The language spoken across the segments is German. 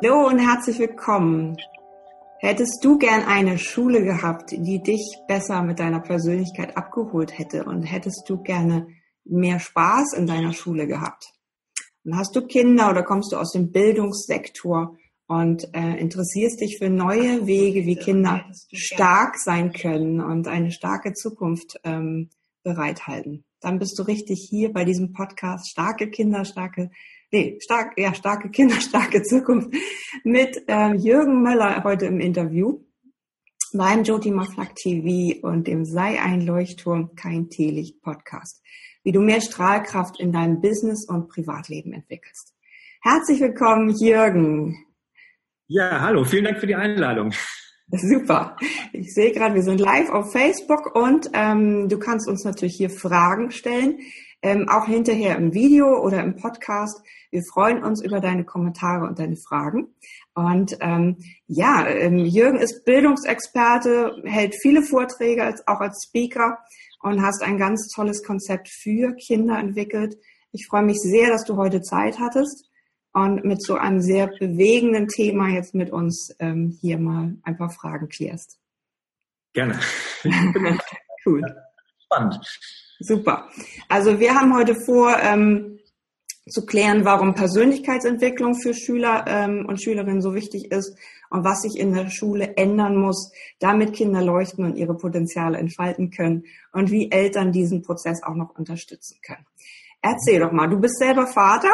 Hallo und herzlich willkommen. Hättest du gern eine Schule gehabt, die dich besser mit deiner Persönlichkeit abgeholt hätte und hättest du gerne mehr Spaß in deiner Schule gehabt? Und hast du Kinder oder kommst du aus dem Bildungssektor und äh, interessierst dich für neue Wege, wie Kinder stark sein können und eine starke Zukunft ähm, bereithalten? Dann bist du richtig hier bei diesem Podcast Starke Kinder, starke nee, stark, ja, starke Kinder, starke Zukunft mit ähm, Jürgen Möller heute im Interview beim Joti Maflak TV und dem Sei ein Leuchtturm, kein Teelicht Podcast, wie du mehr Strahlkraft in deinem Business und Privatleben entwickelst. Herzlich willkommen, Jürgen. Ja, hallo, vielen Dank für die Einladung. Super. Ich sehe gerade, wir sind live auf Facebook und ähm, du kannst uns natürlich hier Fragen stellen, ähm, auch hinterher im Video oder im Podcast. Wir freuen uns über deine Kommentare und deine Fragen. Und ähm, ja, ähm, Jürgen ist Bildungsexperte, hält viele Vorträge als, auch als Speaker und hast ein ganz tolles Konzept für Kinder entwickelt. Ich freue mich sehr, dass du heute Zeit hattest und mit so einem sehr bewegenden Thema jetzt mit uns ähm, hier mal ein paar Fragen klärst. Gerne. cool. Spannend. Super. Also wir haben heute vor, ähm, zu klären, warum Persönlichkeitsentwicklung für Schüler ähm, und Schülerinnen so wichtig ist und was sich in der Schule ändern muss, damit Kinder leuchten und ihre Potenziale entfalten können und wie Eltern diesen Prozess auch noch unterstützen können. Erzähl doch mal, du bist selber Vater?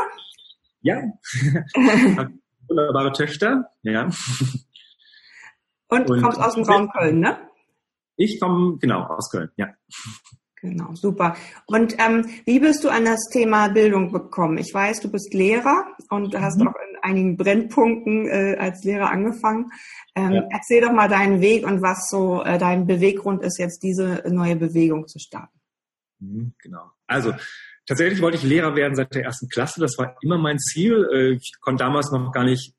Ja, wunderbare Töchter, ja. Und, und kommst aus dem Raum Köln, ne? Ich komme genau aus Köln, ja. Genau, super. Und ähm, wie bist du an das Thema Bildung gekommen? Ich weiß, du bist Lehrer und du hast mhm. auch in einigen Brennpunkten äh, als Lehrer angefangen. Ähm, ja. Erzähl doch mal deinen Weg und was so äh, dein Beweggrund ist, jetzt diese neue Bewegung zu starten. Mhm, genau. Also tatsächlich wollte ich Lehrer werden seit der ersten Klasse. Das war immer mein Ziel. Äh, ich konnte damals noch gar nicht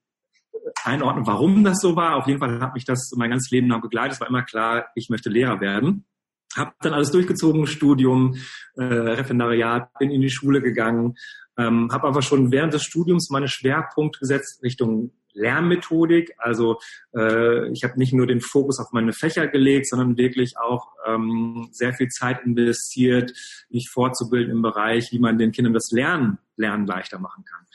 einordnen, warum das so war. Auf jeden Fall hat mich das mein ganzes Leben lang begleitet. Es war immer klar, ich möchte Lehrer werden. Habe dann alles durchgezogen, Studium, äh, Referendariat, bin in die Schule gegangen, ähm, habe aber schon während des Studiums meine Schwerpunkte gesetzt Richtung Lernmethodik. Also äh, ich habe nicht nur den Fokus auf meine Fächer gelegt, sondern wirklich auch ähm, sehr viel Zeit investiert, mich fortzubilden im Bereich, wie man den Kindern das Lernen, Lernen leichter machen kann.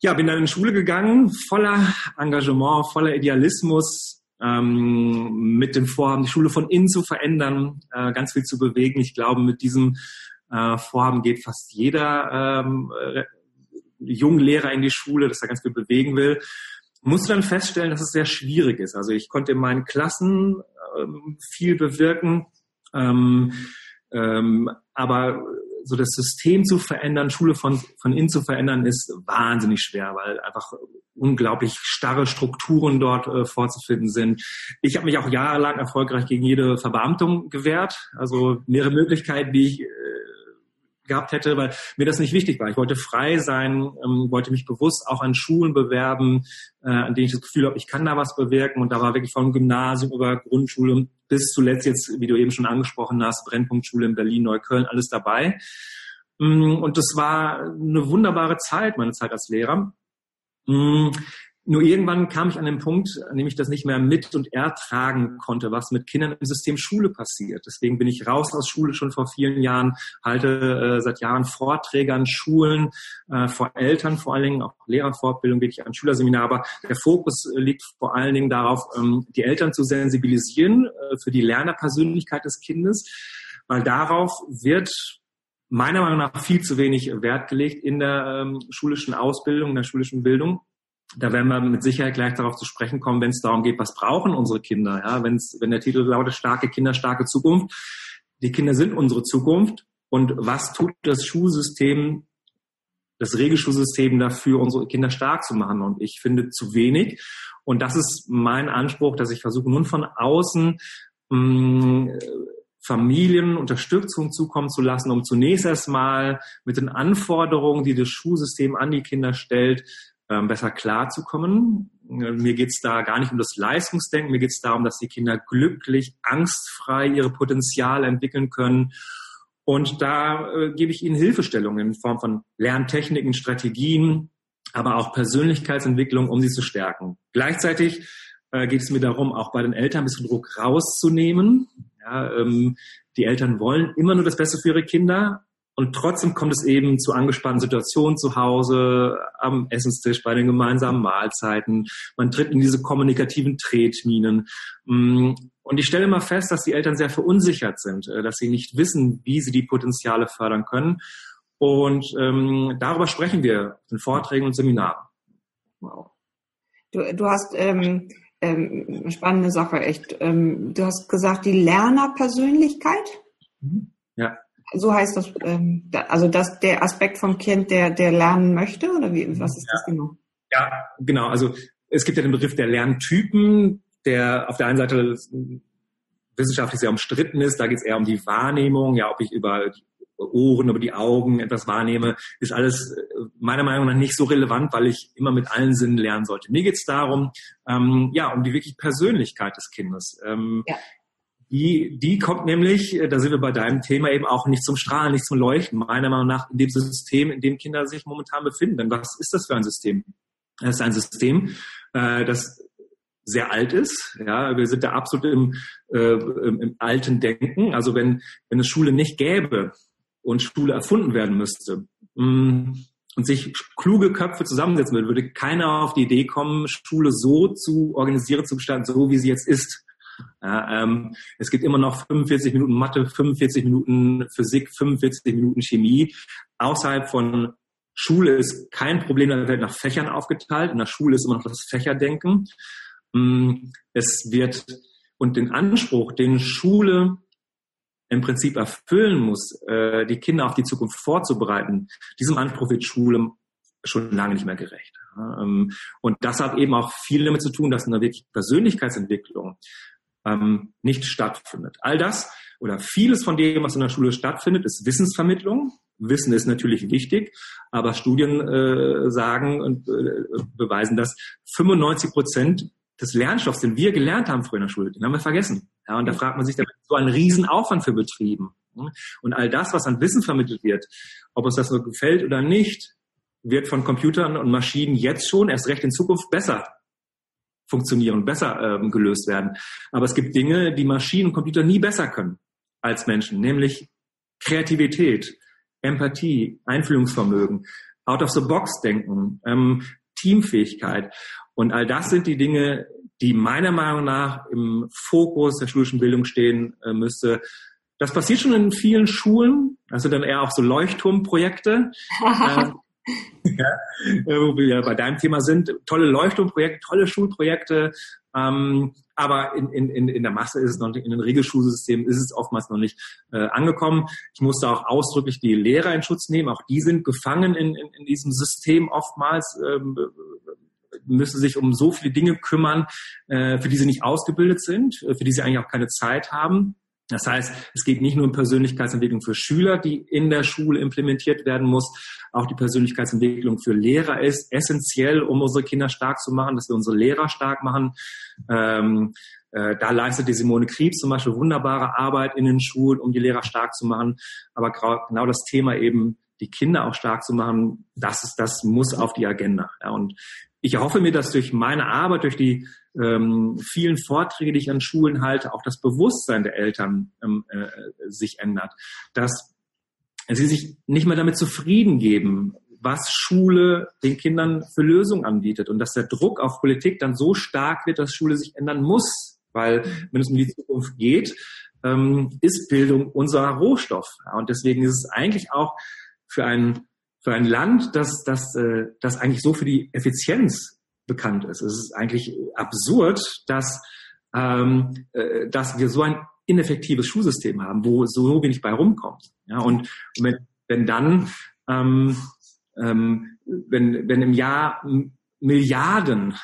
Ja, bin dann in die Schule gegangen, voller Engagement, voller Idealismus, ähm, mit dem Vorhaben, die Schule von innen zu verändern, äh, ganz viel zu bewegen. Ich glaube, mit diesem äh, Vorhaben geht fast jeder ähm, äh, Junglehrer in die Schule, dass er ganz viel bewegen will. Musste dann feststellen, dass es sehr schwierig ist. Also ich konnte in meinen Klassen ähm, viel bewirken, ähm, ähm, aber so das System zu verändern, Schule von, von innen zu verändern, ist wahnsinnig schwer, weil einfach unglaublich starre Strukturen dort äh, vorzufinden sind. Ich habe mich auch jahrelang erfolgreich gegen jede Verbeamtung gewehrt. Also mehrere Möglichkeiten, die ich äh, gehabt hätte, weil mir das nicht wichtig war. Ich wollte frei sein, ähm, wollte mich bewusst auch an Schulen bewerben, äh, an denen ich das Gefühl habe, ich kann da was bewirken. Und da war wirklich vom Gymnasium über Grundschule bis zuletzt jetzt, wie du eben schon angesprochen hast, Brennpunktschule in Berlin, Neukölln, alles dabei. Mm, und das war eine wunderbare Zeit, meine Zeit als Lehrer. Nur irgendwann kam ich an den Punkt, an dem ich das nicht mehr mit und ertragen konnte, was mit Kindern im System Schule passiert. Deswegen bin ich raus aus Schule schon vor vielen Jahren, halte äh, seit Jahren Vorträge an Schulen, äh, vor Eltern vor allen Dingen, auch Lehrerfortbildung, wirklich an Schülerseminar. Aber der Fokus liegt vor allen Dingen darauf, ähm, die Eltern zu sensibilisieren äh, für die Lernerpersönlichkeit des Kindes, weil darauf wird meiner Meinung nach viel zu wenig Wert gelegt in der ähm, schulischen Ausbildung, in der schulischen Bildung. Da werden wir mit Sicherheit gleich darauf zu sprechen kommen, wenn es darum geht, was brauchen unsere Kinder. Ja, wenn's, wenn der Titel lautet starke Kinder, starke Zukunft. Die Kinder sind unsere Zukunft. Und was tut das Schulsystem, das Regelschulsystem dafür, unsere Kinder stark zu machen? Und ich finde zu wenig. Und das ist mein Anspruch, dass ich versuche, nun von außen mh, mm, Familien Unterstützung zukommen zu lassen, um zunächst erstmal mit den Anforderungen, die das Schulsystem an die Kinder stellt, ähm, besser klarzukommen. Mir geht's da gar nicht um das Leistungsdenken, mir geht's darum, dass die Kinder glücklich, angstfrei ihre Potenziale entwickeln können. Und da äh, gebe ich ihnen Hilfestellungen in Form von Lerntechniken, Strategien, aber auch Persönlichkeitsentwicklung, um sie zu stärken. Gleichzeitig äh, geht es mir darum, auch bei den Eltern ein bisschen Druck rauszunehmen. Ja, ähm, die Eltern wollen immer nur das Beste für ihre Kinder, und trotzdem kommt es eben zu angespannten Situationen zu Hause, am Essenstisch, bei den gemeinsamen Mahlzeiten. Man tritt in diese kommunikativen Tretminen. Mm, und ich stelle mal fest, dass die Eltern sehr verunsichert sind, äh, dass sie nicht wissen, wie sie die Potenziale fördern können. Und ähm, darüber sprechen wir in Vorträgen und Seminaren. Wow. Du, du hast ähm, ähm, spannende Sache, echt. Ähm, du hast gesagt, die Lernerpersönlichkeit. Mhm. Ja so heißt das, ähm, also das der Aspekt vom Kind, der, der lernen möchte, oder wie, was ist ja. das genau? Ja, genau. Also es gibt ja den Begriff der Lerntypen, der auf der einen Seite wissenschaftlich sehr umstritten ist. Da geht es eher um die Wahrnehmung, ja, ob ich über die Ohren, über die Augen etwas wahrnehme, ist alles äh, meiner Meinung nach nicht so relevant, weil ich immer mit allen Sinnen lernen sollte. Mir geht es darum, ähm, ja, um die wirklich Persönlichkeit des Kindes. Ähm, ja. Die, die kommt nämlich, äh, da sind wir bei deinem Thema eben auch nicht zum Strahlen, nicht zum Leuchten, meiner Meinung nach in dem System, in dem Kinder sich momentan befinden. Denn was ist das für ein System? Das ist ein System, äh, das sehr alt ist. Ja, wir sind da absolut im, äh, im, alten Denken. Also wenn, wenn es Schule nicht gäbe und Schule erfunden werden müsste, mh, mm, und sich kluge Köpfe zusammensetzen würde, würde keiner auf die Idee kommen, Schule so zu organisieren, zu gestalten, so wie sie jetzt ist. Ja, ähm, es gibt immer noch 45 Minuten Mathe, 45 Minuten Physik, 45 Minuten Chemie. Außerhalb von Schule ist kein Problem der Welt nach Fächern aufgeteilt. In der Schule ist immer noch das Fächerdenken. Mm, es wird und den Anspruch, den Schule im Prinzip erfüllen muss, äh, die Kinder auf die Zukunft vorzubereiten, diesem Anspruch wird Schule schon lange nicht mehr gerecht. Ähm, und das hat eben auch viel damit zu tun, dass eine wirklich Persönlichkeitsentwicklung ähm, nicht stattfindet. All das oder vieles von dem, was in der Schule stattfindet, ist Wissensvermittlung. Wissen ist natürlich wichtig, aber Studien äh, sagen und äh, beweisen, dass 95 Prozent des Lernstoffs, den wir gelernt haben früher in der Schule, den haben wir vergessen. Ja, und da fragt man sich, da so ein Riesenaufwand für betrieben. Und all das, was an Wissen vermittelt wird, ob uns das so gefällt oder nicht, wird von Computern und Maschinen jetzt schon, erst recht in Zukunft besser funktionieren, besser ähm, gelöst werden. Aber es gibt Dinge, die Maschinen und Computer nie besser können als Menschen, nämlich Kreativität, Empathie, Einfühlungsvermögen, Out-of-the-Box-Denken, ähm, Teamfähigkeit. Und all das sind die Dinge, die meiner Meinung nach im Fokus der schulischen Bildung stehen äh, müsste. Das passiert schon in vielen Schulen. Also dann eher auch so Leuchtturmprojekte. äh, ja, wo wir bei deinem Thema sind. Tolle Leuchtturmprojekte, tolle Schulprojekte. Ähm, aber in, in, in der Masse ist es noch nicht, in den Regelschulsystemen ist es oftmals noch nicht äh, angekommen. Ich musste auch ausdrücklich die Lehrer in Schutz nehmen. Auch die sind gefangen in, in, in diesem System oftmals, ähm, müssen sich um so viele Dinge kümmern, äh, für die sie nicht ausgebildet sind, äh, für die sie eigentlich auch keine Zeit haben. Das heißt, es geht nicht nur um Persönlichkeitsentwicklung für Schüler, die in der Schule implementiert werden muss. Auch die Persönlichkeitsentwicklung für Lehrer ist essentiell, um unsere Kinder stark zu machen, dass wir unsere Lehrer stark machen. Ähm, äh, da leistet die Simone Kriebs zum Beispiel wunderbare Arbeit in den Schulen, um die Lehrer stark zu machen. Aber genau das Thema eben, die Kinder auch stark zu machen, das ist, das muss auf die Agenda. Ja, und ich erhoffe mir, dass durch meine Arbeit, durch die ähm, vielen Vorträge, die ich an Schulen halte, auch das Bewusstsein der Eltern ähm, äh, sich ändert, dass sie sich nicht mehr damit zufrieden geben, was Schule den Kindern für Lösungen anbietet und dass der Druck auf Politik dann so stark wird, dass Schule sich ändern muss, weil wenn es um die Zukunft geht, ähm, ist Bildung unser Rohstoff. Und deswegen ist es eigentlich auch für ein für ein Land, das, das, äh, das eigentlich so für die Effizienz bekannt ist. Es ist eigentlich absurd, dass, ähm, äh, dass wir so ein ineffektives Schulsystem haben, wo so wenig bei rumkommt. Ja, und wenn, wenn dann, ähm, ähm, wenn, wenn im Jahr Milliarden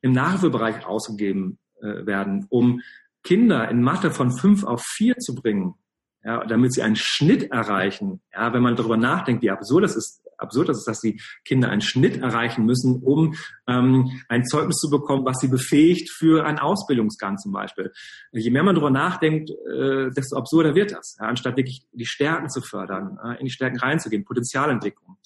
im Nachhilfebereich ausgegeben äh, werden, um Kinder in Mathe von fünf auf vier zu bringen, ja, damit sie einen Schnitt erreichen. Ja, wenn man darüber nachdenkt, wie absurd das ist, absurd das ist, dass die Kinder einen Schnitt erreichen müssen, um ähm, ein Zeugnis zu bekommen, was sie befähigt für einen Ausbildungsgang zum Beispiel. Je mehr man darüber nachdenkt, äh, desto absurder wird das, ja, anstatt wirklich die Stärken zu fördern, äh, in die Stärken reinzugehen, Potenzialentwicklung.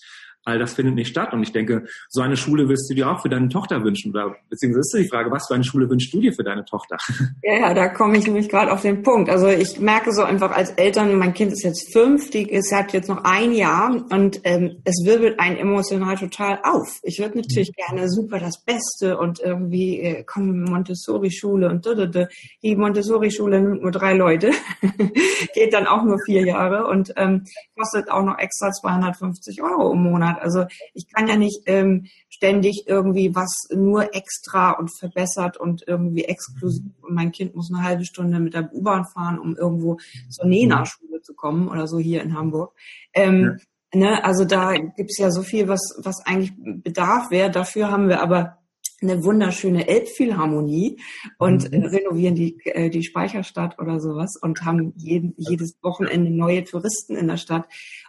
All das findet nicht statt. Und ich denke, so eine Schule wirst du dir auch für deine Tochter wünschen. Oder beziehungsweise ist die Frage, was für eine Schule wünschst du dir für deine Tochter? Ja, ja, da komme ich nämlich gerade auf den Punkt. Also ich merke so einfach als Eltern, mein Kind ist jetzt fünf, ist, hat jetzt noch ein Jahr und ähm, es wirbelt einen emotional total auf. Ich würde natürlich gerne super das Beste und irgendwie äh, komm Montessori-Schule und dudede. die Montessori-Schule nimmt nur drei Leute, geht dann auch nur vier Jahre und ähm, kostet auch noch extra 250 Euro im Monat. Also ich kann ja nicht ähm, ständig irgendwie was nur extra und verbessert und irgendwie exklusiv und mein Kind muss eine halbe Stunde mit der U-Bahn fahren, um irgendwo zur Nena-Schule zu kommen oder so hier in Hamburg. Ähm, ja. ne, also da gibt es ja so viel, was, was eigentlich Bedarf wäre. Dafür haben wir aber eine wunderschöne Elbphilharmonie und äh, mhm. renovieren die, äh, die Speicherstadt oder sowas und haben jeden, jedes Wochenende neue Touristen in der Stadt.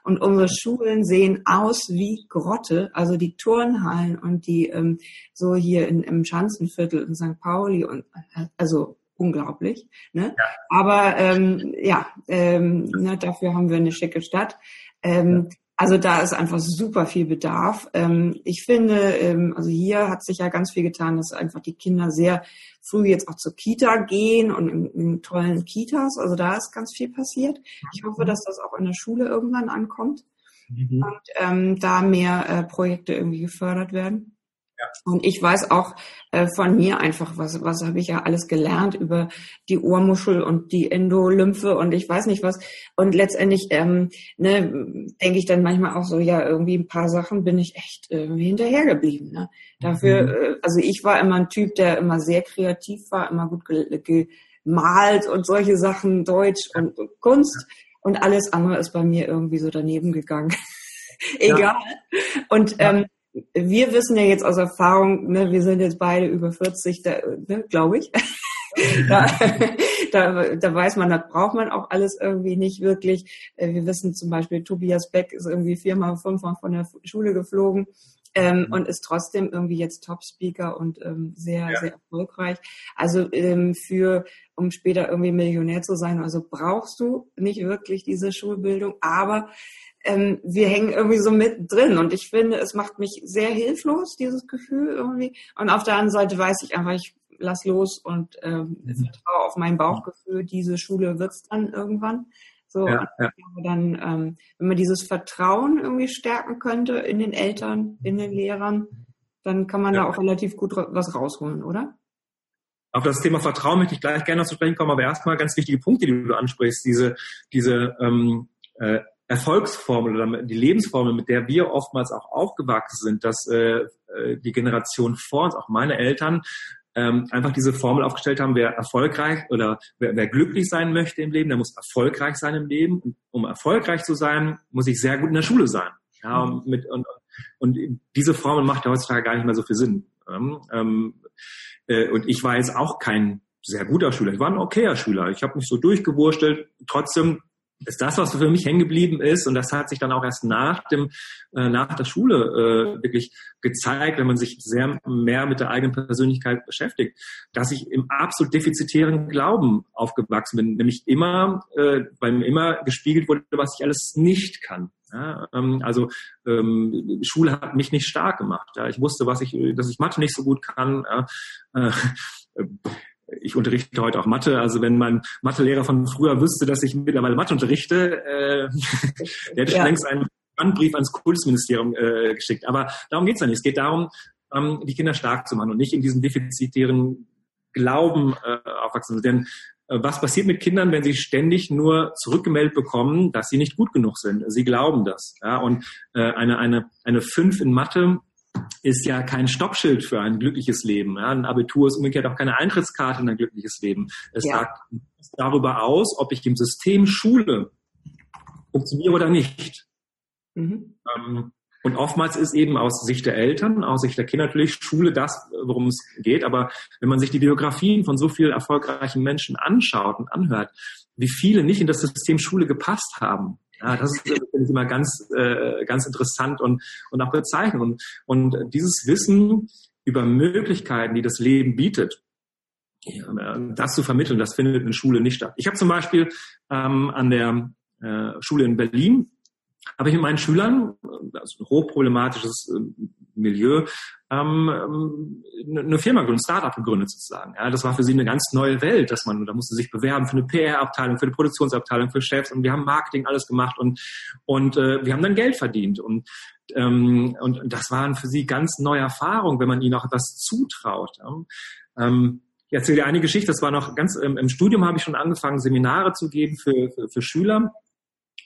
Und unsere Schulen sehen aus wie Grotte, also die Turnhallen und die ähm, so hier in, im Schanzenviertel in St. Pauli und äh, also unglaublich. Ne? Ja. Aber ähm, ja, ähm, ne, dafür haben wir eine schicke Stadt. Ähm, ja. Also da ist einfach super viel Bedarf. Ähm, ich finde, ähm, also hier hat sich ja ganz viel getan, dass einfach die Kinder sehr früh jetzt auch zur Kita gehen und in, in tollen Kitas. Also da ist ganz viel passiert. Ich hoffe, dass das auch in der Schule irgendwann ankommt mhm. und ähm, da mehr äh, Projekte irgendwie gefördert werden. Und ich weiß auch äh, von mir einfach, was, was habe ich ja alles gelernt über die Ohrmuschel und die Endolymphe und ich weiß nicht was. Und letztendlich ähm, ne, denke ich dann manchmal auch so, ja, irgendwie ein paar Sachen bin ich echt irgendwie hinterhergeblieben. Ne? Dafür, mhm. äh, also ich war immer ein Typ, der immer sehr kreativ war, immer gut gemalt und solche Sachen, Deutsch und, und Kunst. Und alles andere ist bei mir irgendwie so daneben gegangen. Egal. Ja. Und ähm, wir wissen ja jetzt aus Erfahrung, ne, wir sind jetzt beide über 40, ne, glaube ich. da, da, da weiß man, das braucht man auch alles irgendwie nicht wirklich. Äh, wir wissen zum Beispiel, Tobias Beck ist irgendwie viermal, fünfmal von der Schule geflogen ähm, mhm. und ist trotzdem irgendwie jetzt Top-Speaker und ähm, sehr, ja. sehr erfolgreich. Also ähm, für, um später irgendwie Millionär zu sein, also brauchst du nicht wirklich diese Schulbildung, aber ähm, wir hängen irgendwie so mit drin. Und ich finde, es macht mich sehr hilflos, dieses Gefühl irgendwie. Und auf der anderen Seite weiß ich einfach, ich lass los und ähm, mhm. vertraue auf mein Bauchgefühl. Diese Schule wird's dann irgendwann. So, ja, ja. dann, ähm, wenn man dieses Vertrauen irgendwie stärken könnte in den Eltern, in den Lehrern, dann kann man ja. da auch relativ gut was rausholen, oder? Auf das Thema Vertrauen möchte ich gleich gerne noch zu sprechen kommen, aber erstmal ganz wichtige Punkte, die du ansprichst, diese, diese ähm, äh, Erfolgsformel oder die Lebensformel, mit der wir oftmals auch aufgewachsen sind, dass äh, äh, die Generation vor uns, auch meine Eltern, ähm, einfach diese Formel aufgestellt haben, wer erfolgreich oder wer, wer glücklich sein möchte im Leben, der muss erfolgreich sein im Leben. Und um erfolgreich zu sein, muss ich sehr gut in der Schule sein. Ja, und, mit, und, und diese Formel macht ja heutzutage gar nicht mehr so viel Sinn. Ähm, äh, und ich war jetzt auch kein sehr guter Schüler. Ich war ein okayer Schüler. Ich habe mich so durchgewurstelt. Trotzdem ist das, was für mich hängen geblieben ist, und das hat sich dann auch erst nach dem, äh, nach der Schule äh, wirklich gezeigt, wenn man sich sehr mehr mit der eigenen Persönlichkeit beschäftigt, dass ich im absolut defizitären Glauben aufgewachsen bin, nämlich immer, äh, weil mir immer gespiegelt wurde, was ich alles nicht kann. Ja, ähm, also ähm, Schule hat mich nicht stark gemacht. Ja. Ich wusste, was ich, dass ich Mathe nicht so gut kann. Ja. Äh, ich unterrichte heute auch Mathe. Also wenn mein Mathelehrer von früher wüsste, dass ich mittlerweile Mathe unterrichte, äh, der hätte ja. längst einen Brandbrief ans Kultusministerium äh, geschickt. Aber darum geht's ja nicht. Es geht darum, ähm, die Kinder stark zu machen und nicht in diesem defizitären Glauben äh, aufwachsen. Denn äh, was passiert mit Kindern, wenn sie ständig nur zurückgemeldet bekommen, dass sie nicht gut genug sind? Sie glauben das. Ja? Und äh, eine, eine, eine 5 in Mathe ist ja kein Stoppschild für ein glückliches Leben. Ja? Ein Abitur ist umgekehrt auch keine Eintrittskarte in ein glückliches Leben. Es ja. sagt darüber aus, ob ich im System Schule funktioniere oder nicht. Mhm. Ähm, und oftmals ist eben aus Sicht der Eltern, aus Sicht der Kinder natürlich Schule das, worum es geht. Aber wenn man sich die Biografien von so vielen erfolgreichen Menschen anschaut und anhört, wie viele nicht in das System Schule gepasst haben, ja, das ist, finde ich immer ganz, äh, ganz interessant und, und auch bezeichnend. Und, und dieses Wissen über Möglichkeiten, die das Leben bietet, das zu vermitteln, das findet in Schule nicht statt. Ich habe zum Beispiel ähm, an der äh, Schule in Berlin habe ich mit meinen Schülern, also ein hochproblematisches ähm, Milieu, ähm, ähm eine Firma gegründet, ein Startup gegründet sozusagen. Ja, das war für sie eine ganz neue Welt, dass man, da musste sich bewerben für eine PR-Abteilung, für eine Produktionsabteilung, für Chefs und wir haben Marketing alles gemacht und und äh, wir haben dann Geld verdient und ähm, und das waren für sie ganz neue Erfahrungen, wenn man ihnen auch etwas zutraut. Ja. Ähm, ich erzähle dir eine Geschichte, das war noch ganz ähm, im Studium habe ich schon angefangen, Seminare zu geben für, für, für Schüler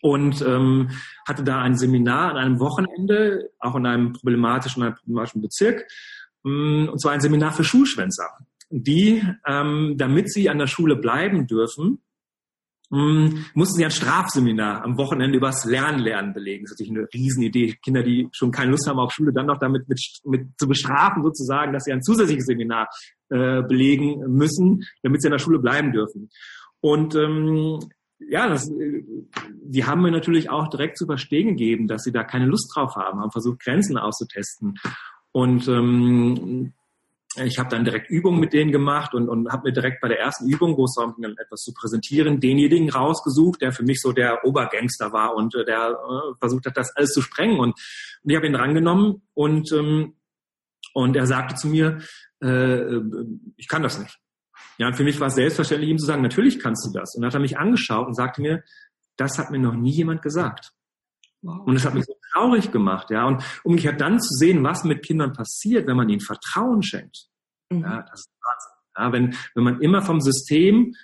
und ähm, hatte da ein Seminar an einem Wochenende, auch in einem problematischen, einem problematischen Bezirk, ähm, und zwar ein Seminar für Schulschwänzer, die, ähm, damit sie an der Schule bleiben dürfen, ähm, mussten sie ein Strafseminar am Wochenende übers Lernen lernen belegen. Das ist natürlich eine Riesenidee. Kinder, die schon keine Lust haben auf Schule, dann noch damit mit, mit zu bestrafen sozusagen, dass sie ein zusätzliches Seminar äh, belegen müssen, damit sie an der Schule bleiben dürfen. Und ähm, ja, das, die haben mir natürlich auch direkt zu verstehen gegeben, dass sie da keine Lust drauf haben, haben versucht, Grenzen auszutesten. Und ähm, ich habe dann direkt Übungen mit denen gemacht und, und habe mir direkt bei der ersten Übung, wo es darum ging, etwas zu präsentieren, denjenigen rausgesucht, der für mich so der Obergangster war und äh, der äh, versucht hat, das alles zu sprengen. Und, und ich habe ihn drangenommen und, ähm, und er sagte zu mir, äh, ich kann das nicht. Ja, und für mich war es selbstverständlich, ihm zu sagen, natürlich kannst du das. Und dann hat er mich angeschaut und sagte mir, das hat mir noch nie jemand gesagt. Wow. Und es hat mich so traurig gemacht, ja. Und umgekehrt dann zu sehen, was mit Kindern passiert, wenn man ihnen Vertrauen schenkt. Mhm. Ja, das ist Wahnsinn. Ja, wenn, wenn man immer vom System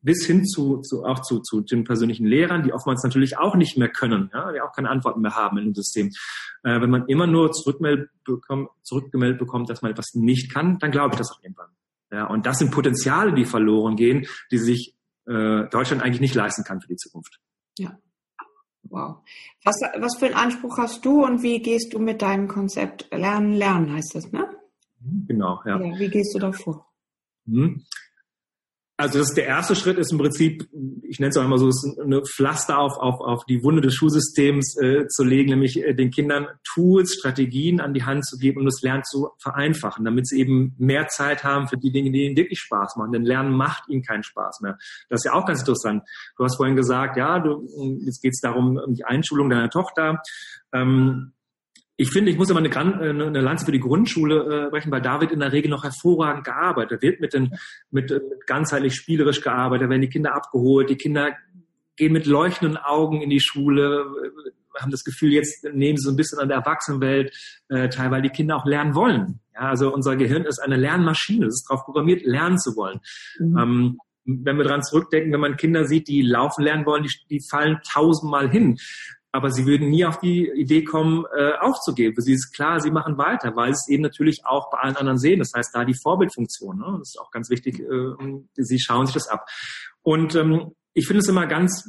bis hin zu, zu auch zu, zu den persönlichen Lehrern, die oftmals natürlich auch nicht mehr können, ja, die auch keine Antworten mehr haben in dem System. Äh, wenn man immer nur zurückgemeldet bekommt, zurückgemeldet bekommt, dass man etwas nicht kann, dann glaube ich das auch irgendwann. Ja, und das sind Potenziale, die verloren gehen, die sich äh, Deutschland eigentlich nicht leisten kann für die Zukunft. Ja. Wow. Was, was für einen Anspruch hast du und wie gehst du mit deinem Konzept Lernen, Lernen heißt das, ne? Genau, ja. ja wie gehst du da vor? Also das ist der erste Schritt ist im Prinzip, ich nenne es auch immer so, eine Pflaster auf, auf, auf die Wunde des Schulsystems äh, zu legen, nämlich äh, den Kindern Tools, Strategien an die Hand zu geben, um das Lernen zu vereinfachen, damit sie eben mehr Zeit haben für die Dinge, die ihnen wirklich Spaß machen. Denn Lernen macht ihnen keinen Spaß mehr. Das ist ja auch ganz interessant. Du hast vorhin gesagt, ja, du, jetzt geht es darum, um die Einschulung deiner Tochter. Ähm, ich finde, ich muss immer eine, äh, eine Lanze für die Grundschule äh, brechen, weil da wird in der Regel noch hervorragend gearbeitet. Da wird mit, den, mit, äh, mit ganzheitlich spielerisch gearbeitet, da werden die Kinder abgeholt, die Kinder gehen mit leuchtenden Augen in die Schule, äh, haben das Gefühl, jetzt nehmen sie so ein bisschen an der Erwachsenenwelt äh, teil, weil die Kinder auch lernen wollen. Ja, also unser Gehirn ist eine Lernmaschine, es ist darauf programmiert, lernen zu wollen. Mhm. Ähm, wenn wir dran zurückdenken, wenn man Kinder sieht, die laufen lernen wollen, die, die fallen tausendmal hin aber sie würden nie auf die Idee kommen, äh, aufzugeben. Sie ist klar, sie machen weiter, weil sie es eben natürlich auch bei allen anderen sehen. Das heißt, da die Vorbildfunktion, ne? das ist auch ganz wichtig, äh, sie schauen sich das ab. Und ähm, ich finde es immer ganz,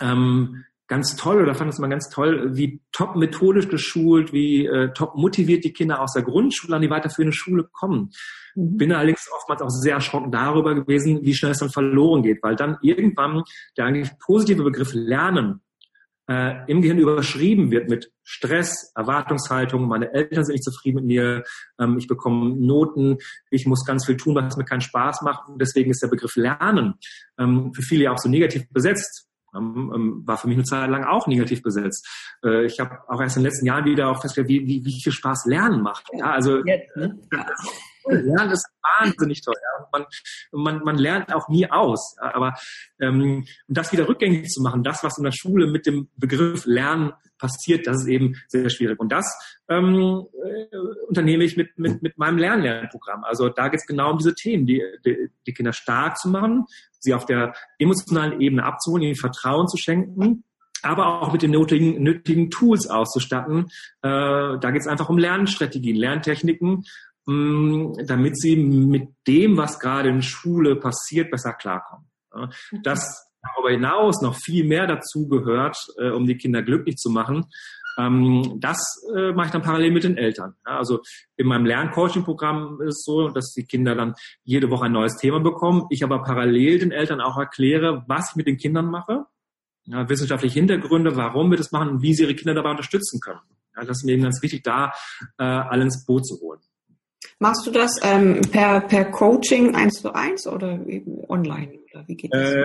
ähm, ganz toll oder fand es immer ganz toll, wie top methodisch geschult, wie äh, top motiviert die Kinder aus der Grundschule an die weiterführende Schule kommen. Mhm. Bin allerdings oftmals auch sehr erschrocken darüber gewesen, wie schnell es dann verloren geht, weil dann irgendwann der eigentlich positive Begriff Lernen äh, im Gehirn überschrieben wird mit Stress, Erwartungshaltung, meine Eltern sind nicht zufrieden mit mir, ähm, ich bekomme Noten, ich muss ganz viel tun, was mir keinen Spaß macht. Und deswegen ist der Begriff Lernen ähm, für viele ja auch so negativ besetzt. Ähm, ähm war für mich eine Zeit lang auch negativ besetzt. Äh, ich habe auch erst in den letzten Jahren wieder auch festgestellt, wie, wie, wie viel Spaß Lernen macht. Ja, also ne? Lernen ist wahnsinnig toll. Man, man, man lernt auch nie aus. Aber ähm, das wieder rückgängig zu machen, das, was in der Schule mit dem Begriff Lernen passiert, das ist eben sehr schwierig. Und das ähm, äh, unternehme ich mit, mit, mit meinem Lernlernprogramm. Also da geht es genau um diese Themen, die, die, die Kinder stark zu machen, sie auf der emotionalen Ebene abzuholen, ihnen Vertrauen zu schenken aber auch mit den nötigen, nötigen Tools auszustatten. Äh, da geht es einfach um Lernstrategien, Lerntechniken, damit sie mit dem, was gerade in Schule passiert, besser klarkommen. Dass darüber hinaus noch viel mehr dazu gehört, äh, um die Kinder glücklich zu machen, ähm, das äh, mache ich dann parallel mit den Eltern. also in meinem Lerncoaching-Programm ist es so, dass die Kinder dann jede Woche ein neues Thema bekommen. Ich aber parallel den Eltern auch erkläre, was ich mit den Kindern mache, wissenschaftliche Hintergründe, warum wir das machen und wie sie ihre Kinder dabei unterstützen können. das ist mir eben ganz wichtig, da äh, alle ins Boot zu holen. Machst du das ähm, per, per Coaching eins zu eins oder online? Oder wie geht das? Äh,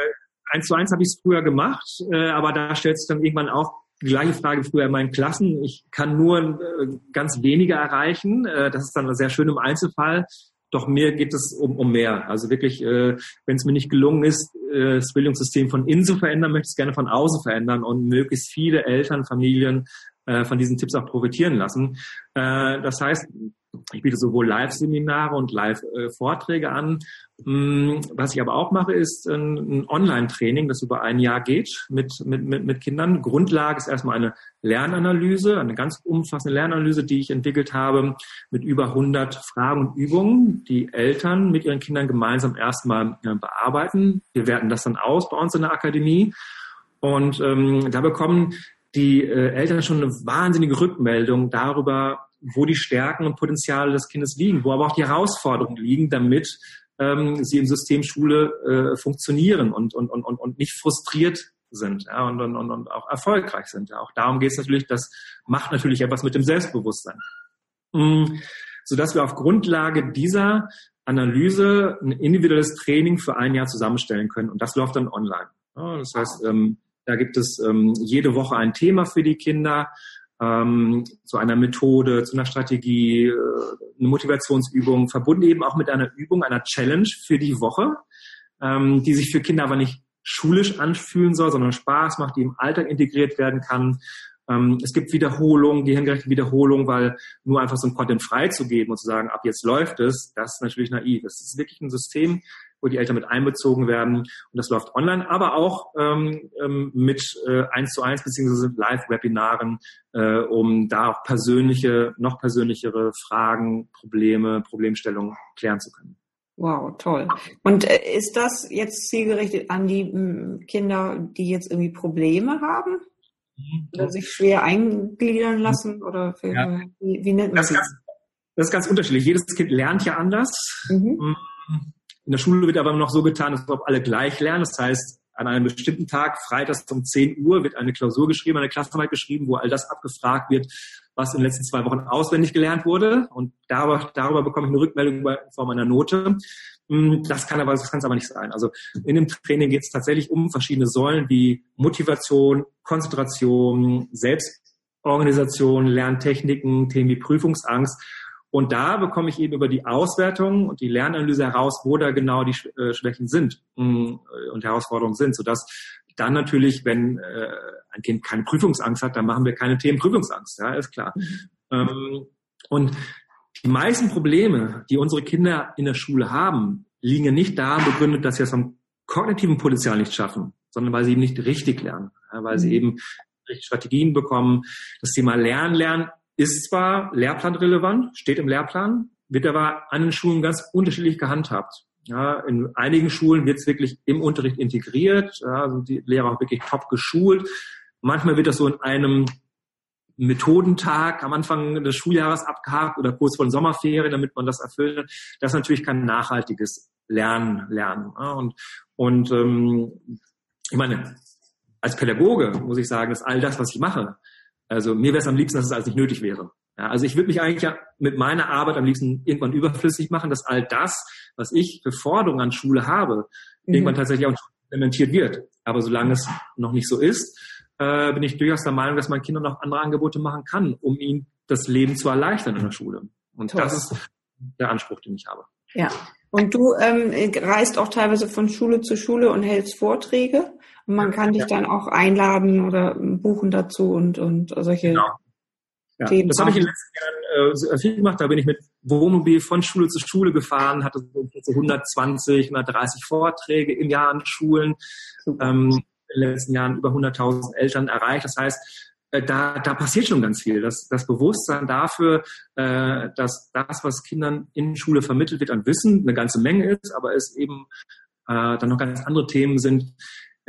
eins zu eins habe ich es früher gemacht, äh, aber da stellt sich dann irgendwann auch die gleiche Frage früher in meinen Klassen. Ich kann nur äh, ganz wenige erreichen. Äh, das ist dann sehr schön im Einzelfall. Doch mir geht es um, um mehr. Also wirklich, äh, wenn es mir nicht gelungen ist, äh, das Bildungssystem von innen zu verändern, möchte ich es gerne von außen verändern und möglichst viele Eltern, Familien äh, von diesen Tipps auch profitieren lassen. Äh, das heißt, ich biete sowohl Live-Seminare und Live-Vorträge an. Mm, was ich aber auch mache, ist ein Online-Training, das über ein Jahr geht mit, mit, mit, mit Kindern. Grundlage ist erstmal eine Lernanalyse, eine ganz umfassende Lernanalyse, die ich entwickelt habe mit über 100 Fragen und Übungen, die Eltern mit ihren Kindern gemeinsam erstmal äh, bearbeiten. Wir werten das dann aus bei uns in der Akademie. Und ähm, da bekommen die äh, Eltern schon eine wahnsinnige Rückmeldung darüber, wo die Stärken und Potenziale des Kindes liegen, wo aber auch die Herausforderungen liegen, damit ähm, sie im System Schule äh, funktionieren und, und, und, und nicht frustriert sind ja, und, und, und auch erfolgreich sind. Ja. Auch darum geht es natürlich, das macht natürlich etwas mit dem Selbstbewusstsein. Mhm. Sodass wir auf Grundlage dieser Analyse ein individuelles Training für ein Jahr zusammenstellen können. Und das läuft dann online. Ja, das heißt, ähm, da gibt es ähm, jede Woche ein Thema für die Kinder ähm, zu einer Methode, zu einer Strategie, äh, eine Motivationsübung, verbunden eben auch mit einer Übung, einer Challenge für die Woche, ähm, die sich für Kinder aber nicht schulisch anfühlen soll, sondern Spaß macht, die im Alltag integriert werden kann. Ähm, es gibt Wiederholungen, gehirngerechte Wiederholungen, weil nur einfach so ein Content freizugeben und zu sagen, ab jetzt läuft es, das ist natürlich naiv. Es ist wirklich ein System, wo die Eltern mit einbezogen werden. Und das läuft online, aber auch ähm, ähm, mit äh, eins zu eins beziehungsweise Live-Webinaren, äh, um da auch persönliche, noch persönlichere Fragen, Probleme, Problemstellungen klären zu können. Wow, toll. Und äh, ist das jetzt zielgerichtet an die Kinder, die jetzt irgendwie Probleme haben? Mhm. Oder sich schwer eingliedern lassen? Oder für, ja. wie, wie, nennt man das? Ganz, das ist ganz unterschiedlich. Jedes Kind lernt ja anders. Mhm. In der Schule wird aber noch so getan, als ob alle gleich lernen. Das heißt, an einem bestimmten Tag, freitags um 10 Uhr, wird eine Klausur geschrieben, eine Klassenarbeit geschrieben, wo all das abgefragt wird, was in den letzten zwei Wochen auswendig gelernt wurde. Und darüber, darüber bekomme ich eine Rückmeldung in Form einer Note. Hm, das kann aber, das kann es aber nicht sein. Also in dem Training geht es tatsächlich um verschiedene Säulen wie Motivation, Konzentration, Selbstorganisation, Lerntechniken, Themen wie Prüfungsangst. Und da bekomme ich eben über die Auswertung und die Lernanalyse heraus, wo da genau die äh, Schwächen sind mm, und Herausforderungen sind, sodass dann natürlich, wenn äh, ein Kind keine Prüfungsangst hat, dann machen wir keine Themen Prüfungsangst, ja, ist klar. Mhm. Ähm, und die meisten Probleme, die unsere Kinder in der Schule haben, liegen ja nicht daran begründet, dass sie es vom kognitiven Potenzial nicht schaffen, sondern weil sie eben nicht richtig lernen, weil mhm. sie eben Strategien bekommen. Das Thema Lernen, Lernen ist zwar lehrplanrelevant, steht im Lehrplan, wird aber an den Schulen ganz unterschiedlich gehandhabt. Ja, in einigen Schulen wird es wirklich im Unterricht integriert, ja, also die Lehrer auch wirklich top geschult. Manchmal wird das so in einem Methodentag am Anfang des Schuljahres abgehakt oder kurz vor den Sommerferien, damit man das erfüllt. Das ist natürlich kein nachhaltiges Lernen, Lernen. Ja, und und ähm, ich meine, als Pädagoge muss ich sagen, dass all das, was ich mache, also mir wäre es am liebsten, dass es alles nicht nötig wäre. Ja, also ich würde mich eigentlich ja mit meiner Arbeit am liebsten irgendwann überflüssig machen, dass all das, was ich für Forderungen an Schule habe, mhm. irgendwann tatsächlich auch implementiert wird. Aber solange es noch nicht so ist, äh, bin ich durchaus der Meinung, dass man Kindern noch andere Angebote machen kann, um ihnen das Leben zu erleichtern in der Schule. Und Toll. das ist der Anspruch, den ich habe. Ja. Und du ähm, reist auch teilweise von Schule zu Schule und hältst Vorträge. Und man kann dich dann auch einladen oder buchen dazu und, und solche genau. ja. Themen. Das habe ich in den letzten Jahren äh, viel gemacht. Da bin ich mit Wohnmobil von Schule zu Schule gefahren, hatte so 120, 130 Vorträge im Jahr an Schulen. Ähm, in den letzten Jahren über 100.000 Eltern erreicht. Das heißt, äh, da, da passiert schon ganz viel. Das, das Bewusstsein dafür, äh, dass das, was Kindern in Schule vermittelt wird an Wissen, eine ganze Menge ist, aber es eben äh, dann noch ganz andere Themen sind,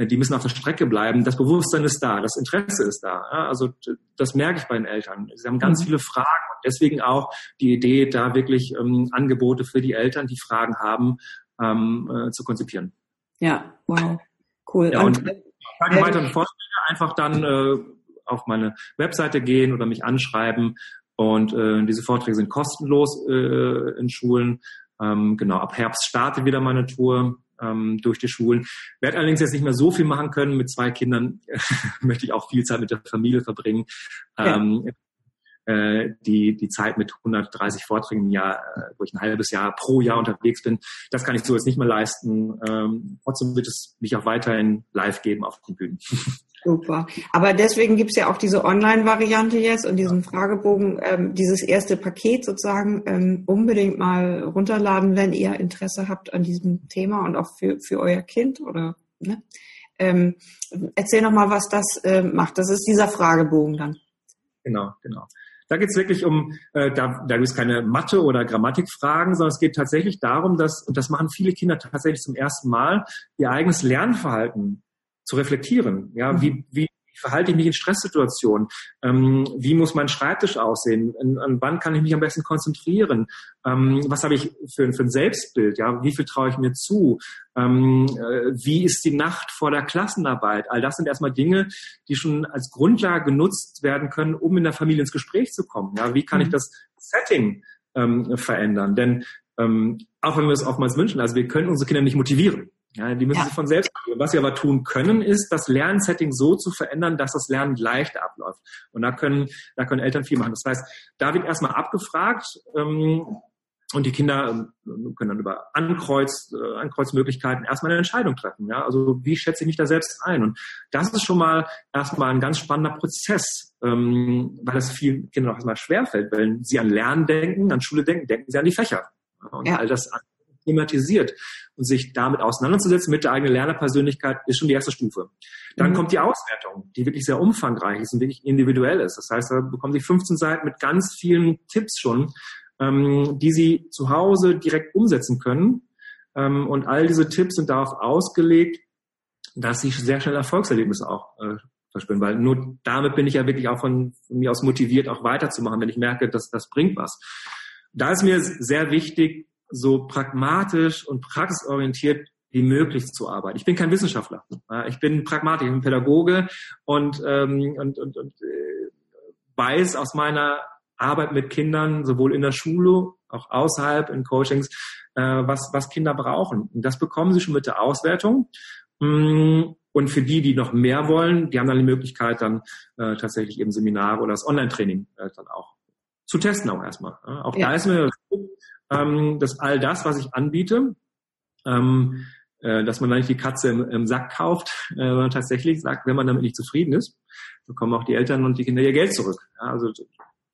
die müssen auf der Strecke bleiben. Das Bewusstsein ist da, das Interesse ist da. Ja? Also das merke ich bei den Eltern. Sie haben ganz mhm. viele Fragen und deswegen auch die Idee, da wirklich ähm, Angebote für die Eltern, die Fragen haben, ähm, äh, zu konzipieren. Ja, wow, cool. Ja, und, und äh, weiteren Vorschläge einfach dann äh, auf meine Webseite gehen oder mich anschreiben. Und äh, diese Vorträge sind kostenlos äh, in Schulen. Ähm, genau, ab Herbst startet wieder meine Tour ähm, durch die Schulen. Werde allerdings jetzt nicht mehr so viel machen können. Mit zwei Kindern möchte ich auch viel Zeit mit der Familie verbringen. Ja. Ähm, äh, die, die Zeit mit 130 Vorträgen im Jahr, äh, wo ich ein halbes Jahr pro Jahr unterwegs bin, das kann ich so jetzt nicht mehr leisten. Ähm, trotzdem wird es mich auch weiterhin live geben auf den Bühnen. Super. Aber deswegen gibt's ja auch diese Online-Variante jetzt und diesen Fragebogen, ähm, dieses erste Paket sozusagen ähm, unbedingt mal runterladen, wenn ihr Interesse habt an diesem Thema und auch für, für euer Kind oder ne? ähm, erzähl noch mal, was das äh, macht. Das ist dieser Fragebogen dann. Genau, genau. Da geht es wirklich um, äh, da, da gibt es keine Mathe- oder Grammatikfragen, sondern es geht tatsächlich darum, dass, und das machen viele Kinder tatsächlich zum ersten Mal, ihr eigenes Lernverhalten zu reflektieren. Ja, wie, mhm. wie verhalte ich mich in Stresssituationen? Ähm, wie muss mein Schreibtisch aussehen? An, an, wann kann ich mich am besten konzentrieren? Ähm, was habe ich für, für ein Selbstbild? Ja, wie viel traue ich mir zu? Ähm, äh, wie ist die Nacht vor der Klassenarbeit? All das sind erstmal Dinge, die schon als Grundlage genutzt werden können, um in der Familie ins Gespräch zu kommen. Ja, wie kann mhm. ich das Setting ähm, verändern? Denn ähm, auch wenn wir es oftmals wünschen, also wir können unsere Kinder nicht motivieren. Ja, die müssen ja. sich von selbst tun. Was sie aber tun können, ist, das Lernsetting so zu verändern, dass das Lernen leicht abläuft. Und da können, da können Eltern viel machen. Das heißt, da wird erstmal abgefragt, ähm, und die Kinder ähm, können dann über Ankreuz, äh, Ankreuzmöglichkeiten erstmal eine Entscheidung treffen. Ja? Also wie schätze ich mich da selbst ein? Und das ist schon mal erstmal ein ganz spannender Prozess, ähm, weil es vielen Kindern auch erstmal schwerfällt. Wenn sie an Lernen denken, an Schule denken, denken sie an die Fächer. Und ja. all das thematisiert und sich damit auseinanderzusetzen mit der eigenen Lernerpersönlichkeit ist schon die erste Stufe. Dann mhm. kommt die Auswertung, die wirklich sehr umfangreich ist und wirklich individuell ist. Das heißt, da bekommen Sie 15 Seiten mit ganz vielen Tipps schon, ähm, die Sie zu Hause direkt umsetzen können. Ähm, und all diese Tipps sind darauf ausgelegt, dass Sie sehr schnell Erfolgserlebnisse auch äh, verspüren, weil nur damit bin ich ja wirklich auch von, von mir aus motiviert, auch weiterzumachen, wenn ich merke, dass das bringt was. Da ist mir sehr wichtig, so pragmatisch und praxisorientiert wie möglich zu arbeiten. Ich bin kein Wissenschaftler. Ich bin Pragmatiker, ich bin Pädagoge und, ähm, und, und, und äh, weiß aus meiner Arbeit mit Kindern, sowohl in der Schule, auch außerhalb in Coachings, äh, was, was Kinder brauchen. Und das bekommen sie schon mit der Auswertung. Mm, und für die, die noch mehr wollen, die haben dann die Möglichkeit, dann äh, tatsächlich eben Seminare oder das Online-Training äh, dann auch zu testen auch erstmal. Auch ja. da ist mir ähm, dass all das, was ich anbiete, ähm, äh, dass man da nicht die Katze im, im Sack kauft, äh, sondern tatsächlich sagt, wenn man damit nicht zufrieden ist, bekommen auch die Eltern und die Kinder ihr Geld zurück. Ja, also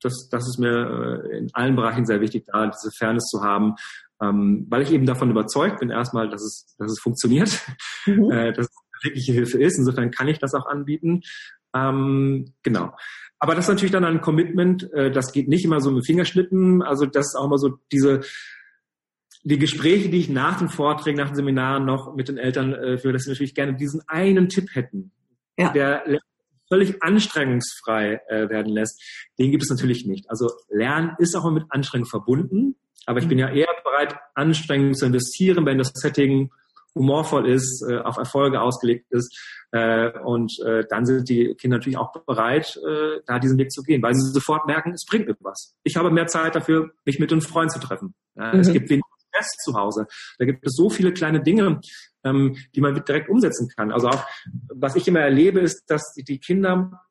das, das ist mir äh, in allen Bereichen sehr wichtig, da diese Fairness zu haben, ähm, weil ich eben davon überzeugt bin, erstmal, dass es, dass es funktioniert, mhm. äh, dass es wirkliche Hilfe ist. Insofern kann ich das auch anbieten. Ähm, genau. Aber das ist natürlich dann ein Commitment, äh, das geht nicht immer so mit Fingerschnippen. Also das ist auch immer so diese die Gespräche, die ich nach den Vorträgen, nach den Seminaren noch mit den Eltern äh, führe, dass sie natürlich gerne diesen einen Tipp hätten, ja. der völlig anstrengungsfrei äh, werden lässt. Den gibt es natürlich nicht. Also Lernen ist auch immer mit Anstrengung verbunden, aber ich bin mhm. ja eher bereit, Anstrengung zu investieren, wenn das Setting humorvoll ist, äh, auf Erfolge ausgelegt ist. Äh, und äh, dann sind die Kinder natürlich auch bereit, äh, da diesen Weg zu gehen, weil sie sofort merken, es bringt mir was. Ich habe mehr Zeit dafür, mich mit den Freunden zu treffen. Ja, mhm. Es gibt weniger Stress zu Hause. Da gibt es so viele kleine Dinge, ähm, die man direkt umsetzen kann. Also auch, was ich immer erlebe, ist, dass die, die Kinder